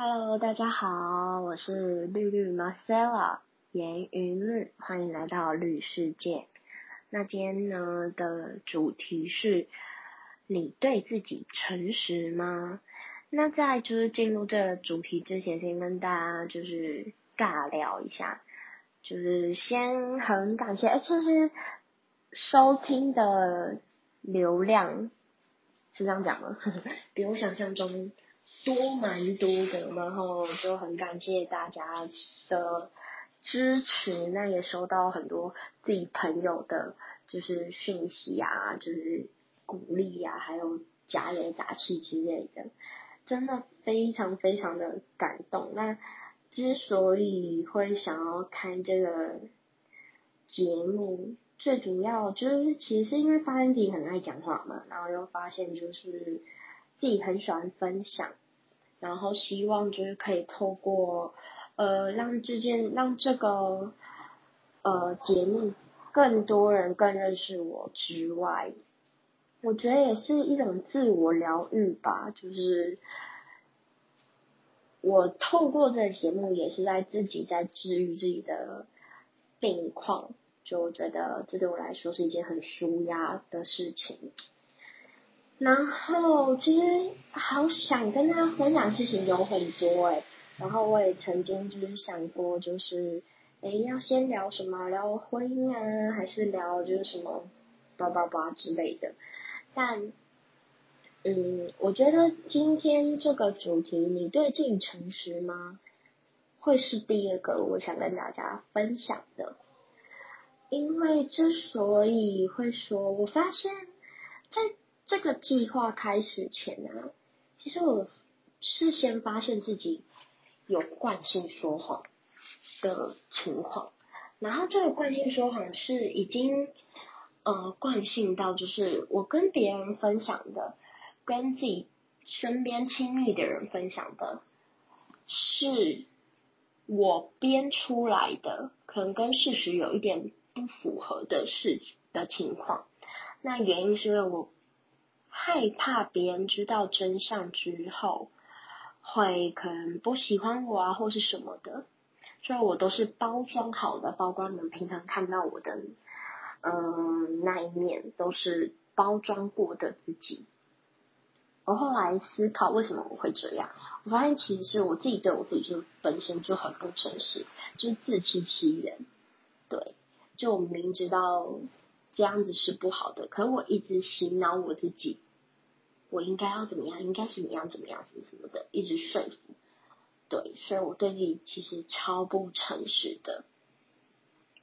Hello，大家好，我是绿绿 Marcella 颜云绿，欢迎来到绿世界。那今天呢的主题是你对自己诚实吗？那在就是进入这个主题之前，先跟大家就是尬聊一下，就是先很感谢，哎，其实收听的流量是这样讲吗？比我想象中。多蛮多的，然后就很感谢大家的支持，那也收到很多自己朋友的，就是讯息啊，就是鼓励啊，还有加油打气之类的，真的非常非常的感动。那之所以会想要开这个节目，最主要就是其实是因为发现自己很爱讲话嘛，然后又发现就是自己很喜欢分享。然后希望就是可以透过呃让这件让这个呃节目更多人更认识我之外，我觉得也是一种自我疗愈吧。就是我透过这个节目也是在自己在治愈自己的病况，就觉得这对我来说是一件很舒压的事情。然后其实好想跟大家分享事情有很多哎，然后我也曾经就是想过，就是哎要先聊什么，聊婚姻啊，还是聊就是什么叭叭叭之类的。但嗯，我觉得今天这个主题，你对自己诚实吗？会是第二个我想跟大家分享的。因为之所以会说，我发现，在这个计划开始前呢，其实我事先发现自己有惯性说谎的情况，然后这个惯性说谎是已经呃惯性到，就是我跟别人分享的，跟自己身边亲密的人分享的，是我编出来的，可能跟事实有一点不符合的事情的情况。那原因是因为我。害怕别人知道真相之后，会可能不喜欢我啊，或是什么的，所以我都是包装好的，包括你们平常看到我的，嗯，那一面都是包装过的自己。我后来思考为什么我会这样，我发现其实我自己对我自己就本身就很不诚实，就是自欺欺人。对，就我明知道这样子是不好的，可是我一直洗脑我自己。我应该要怎么样？应该怎么样？怎么样？什么什么的，一直说服。对，所以我对自己其实超不诚实的。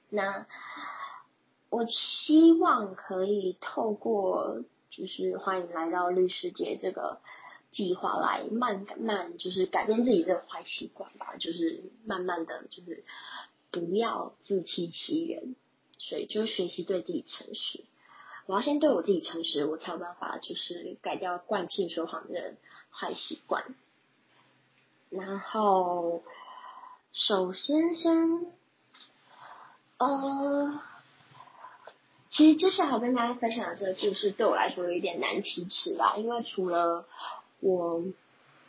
那我希望可以透过就是欢迎来到律师节这个计划来慢慢就是改变自己的坏习惯吧，就是慢慢的就是不要自欺欺人，所以就学习对自己诚实。我要先对我自己诚实，我才有办法就是改掉惯性说谎的坏习惯。然后，首先先，呃，其实接下来我跟大家分享的这个故事对我来说有一点难启齿啦，因为除了我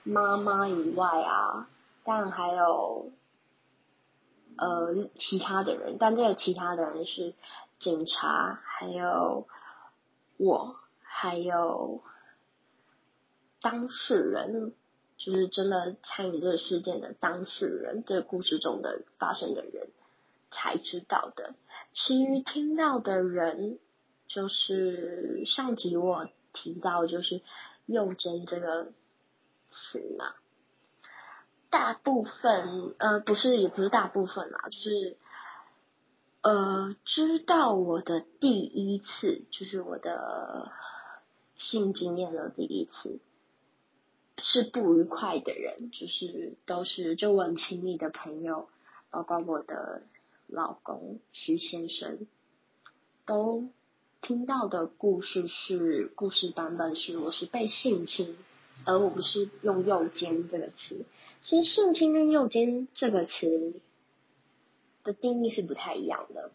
妈妈以外啊，当然还有呃其他的人，但这个其他的人是警察，还有。我还有当事人，就是真的参与这个事件的当事人，这个故事中的发生的人才知道的。其余听到的人，就是上集我提到就是“右肩”这个词嘛，大部分呃不是也不是大部分啦，就是。呃，知道我的第一次就是我的性经验的第一次是不愉快的人，就是都是就我很亲密的朋友，包括我的老公徐先生，都听到的故事是故事版本是我是被性侵，而我不是用右肩这个词。其实性侵跟右肩这个词。的定义是不太一样的。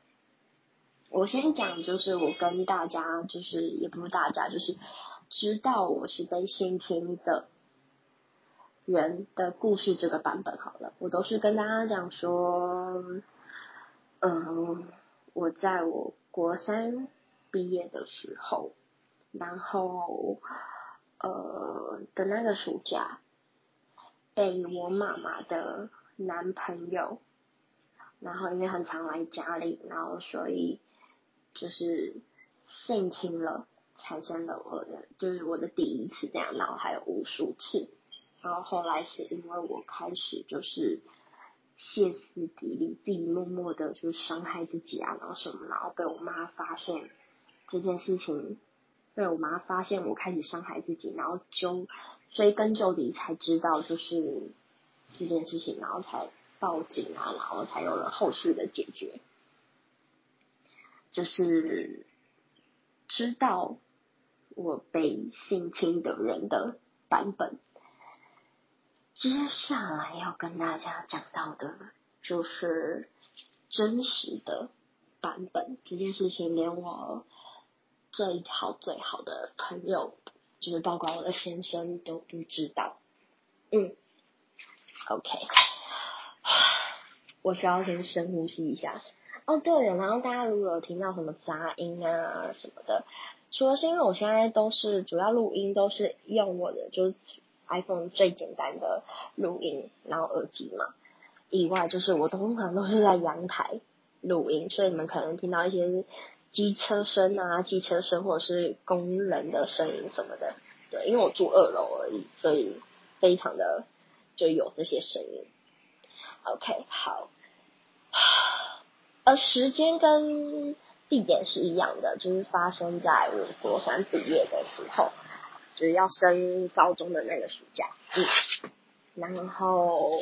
我先讲，就是我跟大家，就是也不是大家，就是知道我是被性侵的人的故事这个版本好了，我都是跟大家讲说，嗯，我在我国三毕业的时候，然后呃的那个暑假，被我妈妈的男朋友，然后因为很常来家里，然后所以就是性侵了，产生了我的就是我的第一次这样，然后还有无数次。然后后来是因为我开始就是歇斯底里，自己默默的就是伤害自己啊，然后什么，然后被我妈发现这件事情，被我妈发现我开始伤害自己，然后就追根究底才知道就是这件事情，然后才报警啊，然后才有了后续的解决，就是知道我被性侵的人的版本。接下来要跟大家讲到的，就是真实的版本。这件事情连我最好最好的朋友，就是包括我的先生都不知道。嗯，OK，我需要先深呼吸一下。哦，对了，然后大家如果有听到什么杂音啊什么的，除了是因为我现在都是主要录音都是用我的就是。iPhone 最简单的录音，然后耳机嘛，以外就是我通常都是在阳台录音，所以你们可能听到一些机车声啊、机车声或者是工人的声音什么的。对，因为我住二楼而已，所以非常的就有这些声音。OK，好，呃，时间跟地点是一样的，就是发生在我国三毕业的时候。就是要升高中的那个暑假，嗯，然后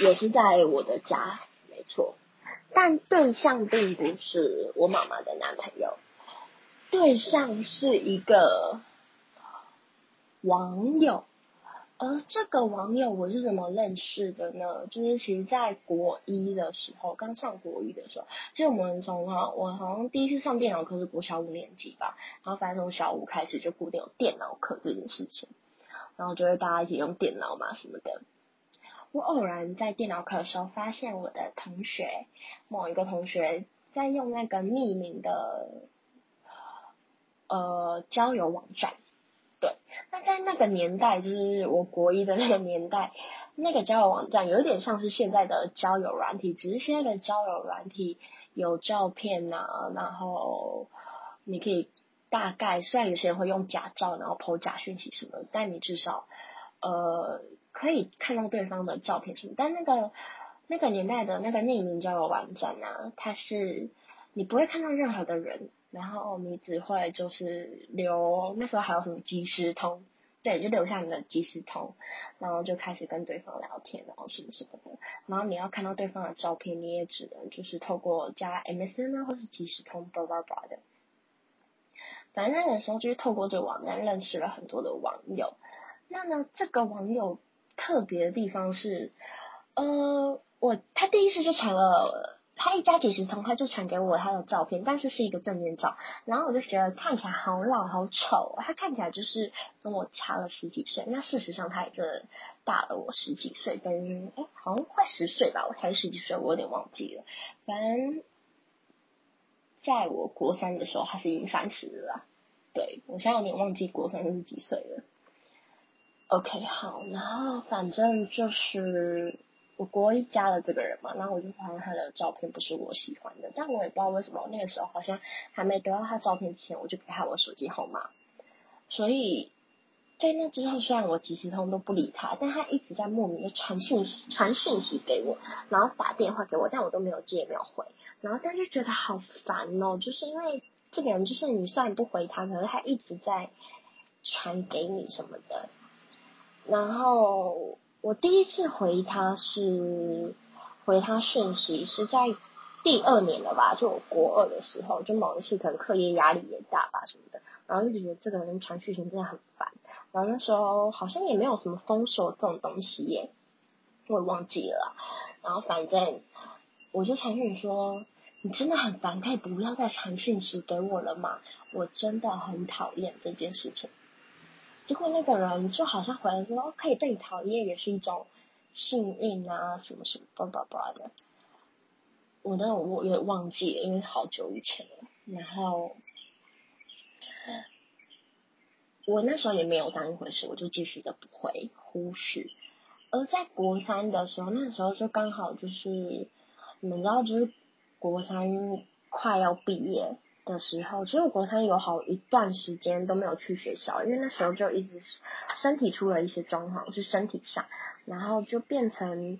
也是在我的家，没错，但对象并不是我妈妈的男朋友，对象是一个网友。而这个网友我是怎么认识的呢？就是其实，在国一的时候，刚上国一的时候，其实我们从哈，我好像第一次上电脑课是国小五年级吧，然后反正从小五开始就固定有电脑课这件事情，然后就会大家一起用电脑嘛什么的。我偶然在电脑课的时候，发现我的同学某一个同学在用那个匿名的呃交友网站。对，那在那个年代，就是我国一的那个年代，那个交友网站有点像是现在的交友软体，只是现在的交友软体有照片呐，然后你可以大概，虽然有些人会用假照，然后 po 假讯息什么，但你至少呃可以看到对方的照片什么。但那个那个年代的那个匿名交友网站呢，它是你不会看到任何的人。然后你只会就是留那时候还有什么即时通，对，就留下你的即时通，然后就开始跟对方聊天，然后什么什么的。然后你要看到对方的照片，你也只能就是透过加 MSN 啊，或是即时通，叭叭叭的。反正那个时候就是透过这个网站认识了很多的网友。那呢，这个网友特别的地方是，呃，我他第一次就传了。他一加几十通，他就传给我他的照片，但是是一个正面照，然后我就觉得看起来好老好丑，他看起来就是跟我差了十几岁，那事实上他也真的大了我十几岁，跟哎好像快十岁吧，我才十几岁，我有点忘记了，反正在我国三的时候他是已经三十了，对我现在有点忘记国三是几岁了。OK，好，然后反正就是。我国一加了这个人嘛，然后我就发现他的照片不是我喜欢的，但我也不知道为什么，那个时候好像还没得到他照片之前，我就给他我手机号码。所以在那之后，虽然我即时通都不理他，但他一直在莫名的传信息、传讯息给我，然后打电话给我，但我都没有接，也没有回。然后但是觉得好烦哦，就是因为这个人，就是你虽然不回他，可是他一直在传给你什么的，然后。我第一次回他是回他讯息是在第二年了吧，就我国二的时候，就某一次可能课业压力也大吧什么的，然后就觉得这个人传讯息真的很烦，然后那时候好像也没有什么封锁这种东西耶，我也忘记了，然后反正我就传讯说你真的很烦，可以不要再传讯息给我了吗？我真的很讨厌这件事情。结果那个人就好像回来说，可以被你讨厌也是一种幸运啊，什么什么叭叭叭的。我那我有点忘记了，因为好久以前了。然后我那时候也没有当一回事，我就继续的不会忽视。而在国三的时候，那时候就刚好就是你们知道，就是国三快要毕业的时候，其实我国三有好一段时间都没有去学校，因为那时候就一直身体出了一些状况，是身体上，然后就变成。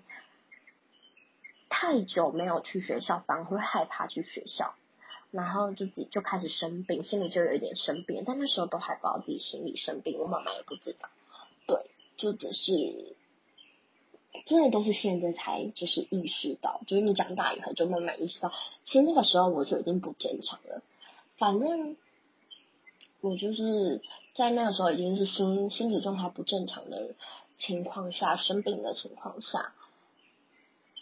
太久没有去学校，反而会害怕去学校，然后就自己就开始生病，心里就有一点生病，但那时候都还不知道自己心里生病，我妈妈也不知道，对，就只是真的都是现在才就是意识到，就是你长大以后就慢慢意识到，其实那个时候我就已经不正常了，反正我就是在那个时候已经是心心理状态不正常的情况下生病的情况下。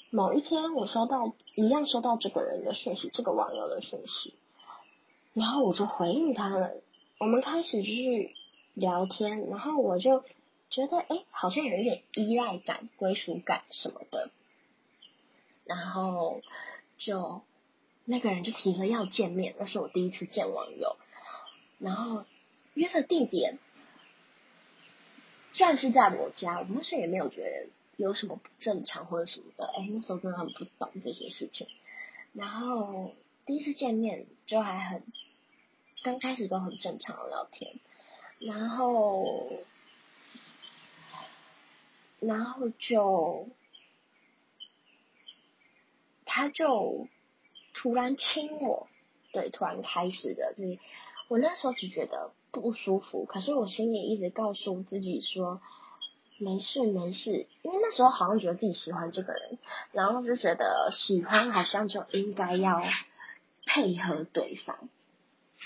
某一天，我收到一样收到这个人的讯息，这个网友的讯息，然后我就回应他了。我们开始就是聊天，然后我就觉得，哎，好像有一点依赖感、归属感什么的。然后就那个人就提了要见面，那是我第一次见网友，然后约的地点，虽然是在我家，我那时候也没有觉得。有什么不正常或者什么的？哎，那时候真的很不懂这些事情。然后第一次见面就还很，刚开始都很正常的聊天，然后，然后就，他就突然亲我，对，突然开始的，就是我那时候只觉得不舒服，可是我心里一直告诉自己说。没事没事，因为那时候好像觉得自己喜欢这个人，然后就觉得喜欢好像就应该要配合对方，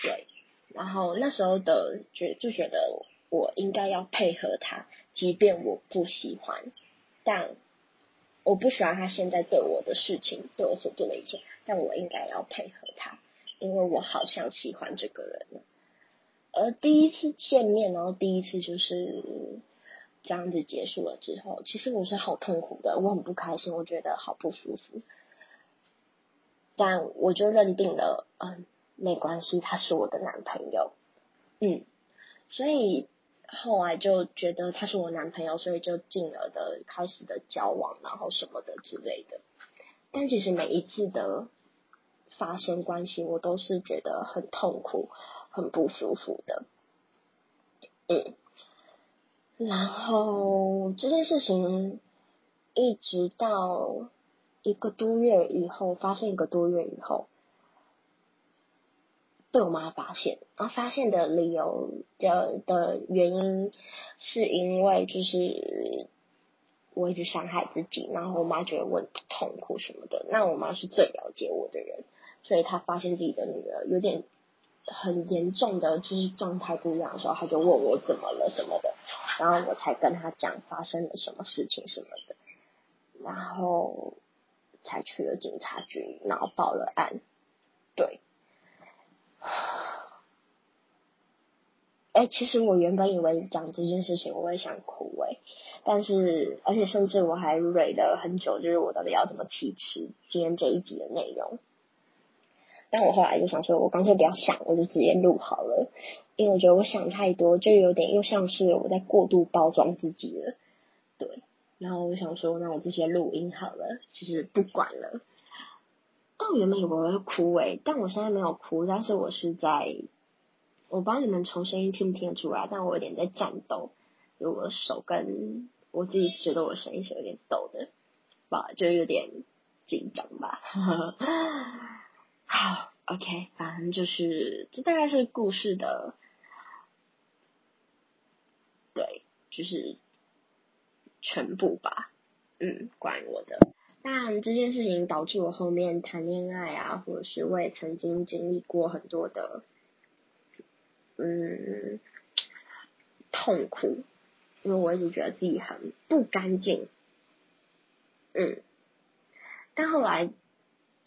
对，然后那时候的觉就觉得我应该要配合他，即便我不喜欢，但我不喜欢他现在对我的事情，对我所做的一切，但我应该要配合他，因为我好像喜欢这个人了。而第一次见面，然后第一次就是。这样子结束了之后，其实我是好痛苦的，我很不开心，我觉得好不舒服。但我就认定了，嗯，没关系，他是我的男朋友，嗯，所以后来就觉得他是我男朋友，所以就进而的开始的交往，然后什么的之类的。但其实每一次的发生关系，我都是觉得很痛苦、很不舒服的，嗯。然后这件事情一直到一个多月以后，发生一个多月以后，被我妈发现。然后发现的理由的的原因，是因为就是我一直伤害自己，然后我妈觉得我痛苦什么的。那我妈是最了解我的人，所以他发现自己的女儿有点。很严重的就是状态不一样的时候，他就问我怎么了什么的，然后我才跟他讲发生了什么事情什么的，然后才去了警察局，然后报了案。对，哎，其实我原本以为讲这件事情我会想哭哎，但是而且甚至我还蕊了很久，就是我到底要怎么启齿今天这一集的内容。但我后来就想说，我干脆不要想，我就直接录好了，因为我觉得我想太多，就有点又像是我在过度包装自己了，对。然后我想说，那我这些录音好了，就是不管了。但我原本以为我会哭诶，但我现在没有哭，但是我是在，我不知道你们从声音听不听得出来，但我有点在战斗，就我的手跟我自己觉得我声音是有点抖的，吧，就有点紧张吧。好，OK，反正就是这大概是故事的，对，就是全部吧，嗯，关于我的。但这件事情导致我后面谈恋爱啊，或者是我也曾经经历过很多的，嗯，痛苦，因为我一直觉得自己很不干净，嗯，但后来。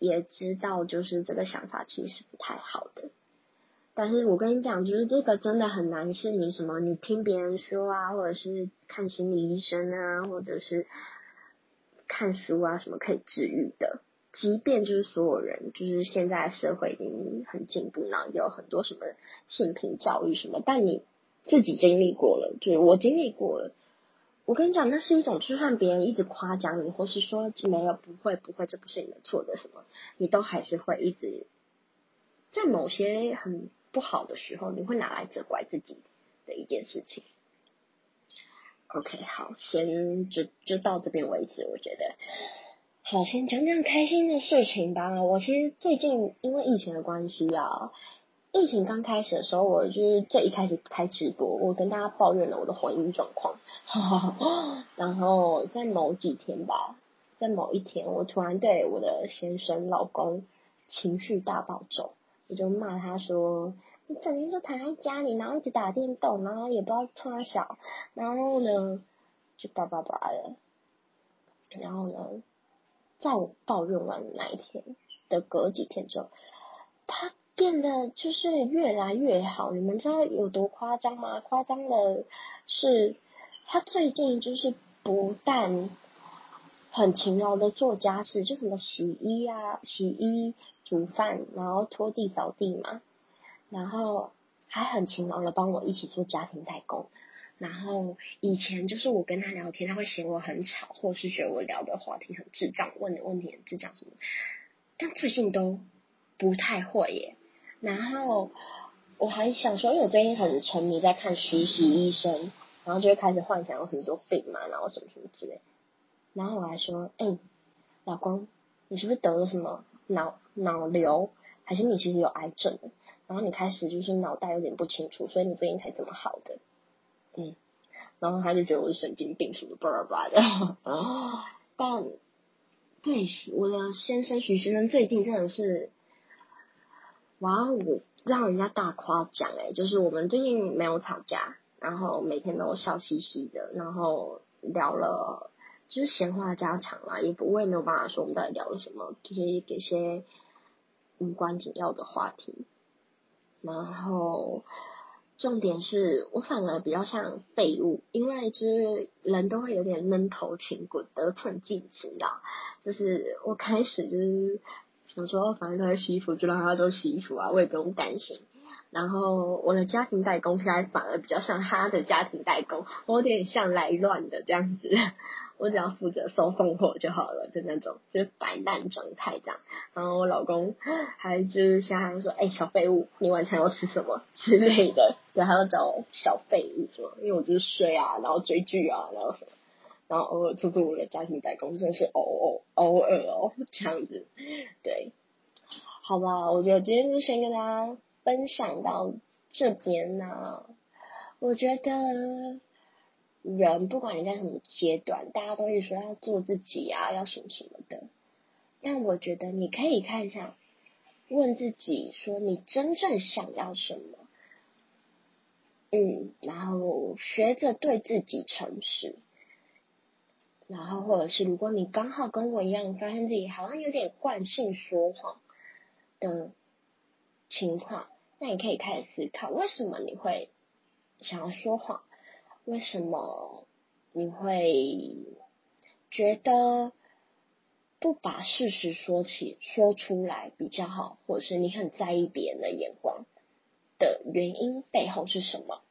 也知道，就是这个想法其实不太好的，但是我跟你讲，就是这个真的很难，是你什么，你听别人说啊，或者是看心理医生啊，或者是看书啊，什么可以治愈的。即便就是所有人，就是现在社会已经很进步，然后有很多什么性平教育什么，但你自己经历过了，就是我经历过了。我跟你讲，那是一种，就算别人一直夸奖你，或是说没有不会不会，这不是你的错的什么，你都还是会一直在某些很不好的时候，你会拿来责怪自己的一件事情。OK，好，先就就到这边为止，我觉得。好，先讲讲开心的事情吧。我其实最近因为疫情的关系啊，疫情刚开始的时候，我就是最一开始开直播，我跟大家抱怨了我的婚姻状况。然后在某几天吧，在某一天，我突然对我的先生老公情绪大暴走，我就骂他说：“你整天就躺在家里，然后一直打电动，然后也不知道冲小，然后呢就叭叭叭的，然后呢。”在我抱怨完那一天的隔几天之后，他变得就是越来越好。你们知道有多夸张吗？夸张的是，他最近就是不但很勤劳的做家事，就什么洗衣啊、洗衣、煮饭，然后拖地、扫地嘛，然后还很勤劳的帮我一起做家庭代工。然后以前就是我跟他聊天，他会嫌我很吵，或是觉得我聊的话题很智障，问的问题很智障什么。但最近都不太会耶。然后我还想说，因为我最近很沉迷在看实习医生，然后就会开始幻想有很多病嘛，然后什么什么之类。然后我还说，哎，老公，你是不是得了什么脑脑瘤，还是你其实有癌症？然后你开始就是脑袋有点不清楚，所以你最近才这么好的。嗯，然后他就觉得我是神经病什么巴拉巴拉的，但对我的先生徐先生最近真的是，哇哦，让人家大夸奖哎，就是我们最近没有吵架，然后每天都笑嘻嘻的，然后聊了就是闲话家常啦，也不我也没有办法说我们到底聊了什么，就是给些无关紧要的话题，然后。重点是我反而比较像废物，因为就是人都会有点闷头轻滚得寸进尺，你知道？就是我开始就是想说，反正他在洗衣服，就让他都洗衣服啊，我也不用担心。然后我的家庭代工现在反而比较像他的家庭代工，我有点像来乱的这样子。我只要负责收送货就好了的那种，就是摆烂状态这样。然后我老公还就是现在说，哎，小废物，你晚餐要吃什么之类的，对，还要找小废物说，因为我就是睡啊，然后追剧啊，然后什么，然后偶尔做做我的家庭代工，真是偶偶偶尔哦这样子，对，好吧，我觉得今天就先跟大家分享到这边呢，我觉得。人不管你在什么阶段，大家都会说要做自己啊，要什么什么的。但我觉得你可以看一下，问自己说你真正想要什么，嗯，然后学着对自己诚实。然后或者是如果你刚好跟我一样，发现自己好像有点惯性说谎的情况，那你可以开始思考，为什么你会想要说谎？为什么你会觉得不把事实说起说出来比较好，或者是你很在意别人的眼光的原因背后是什么？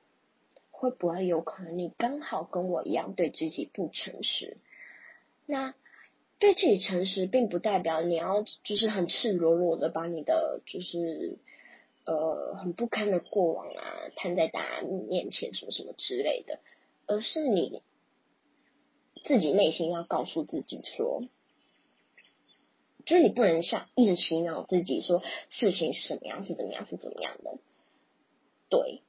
会不会有可能你刚好跟我一样对自己不诚实？那对自己诚实，并不代表你要就是很赤裸裸的把你的就是呃很不堪的过往啊摊在大家面前，什么什么之类的。而是你自己内心要告诉自己说，就是你不能像一直洗脑自己说事情是什么样，是怎么样，是怎么样的。对，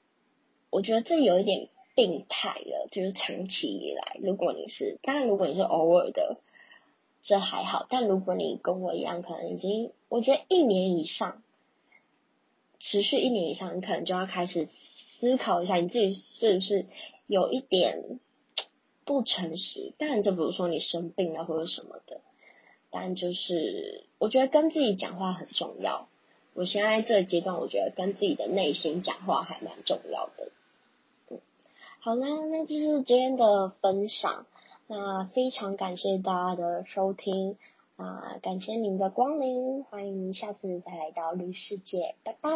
我觉得这有一点病态了。就是长期以来，如果你是，当然如果你是偶尔的，这还好。但如果你跟我一样，可能已经，我觉得一年以上，持续一年以上，你可能就要开始思考一下，你自己是不是。有一点不诚实，当然这不是说你生病了或者什么的，但就是我觉得跟自己讲话很重要。我现在这个阶段，我觉得跟自己的内心讲话还蛮重要的。好啦，那就是今天的分享。那非常感谢大家的收听啊，感谢您的光临，欢迎您下次再来到绿世界，拜拜。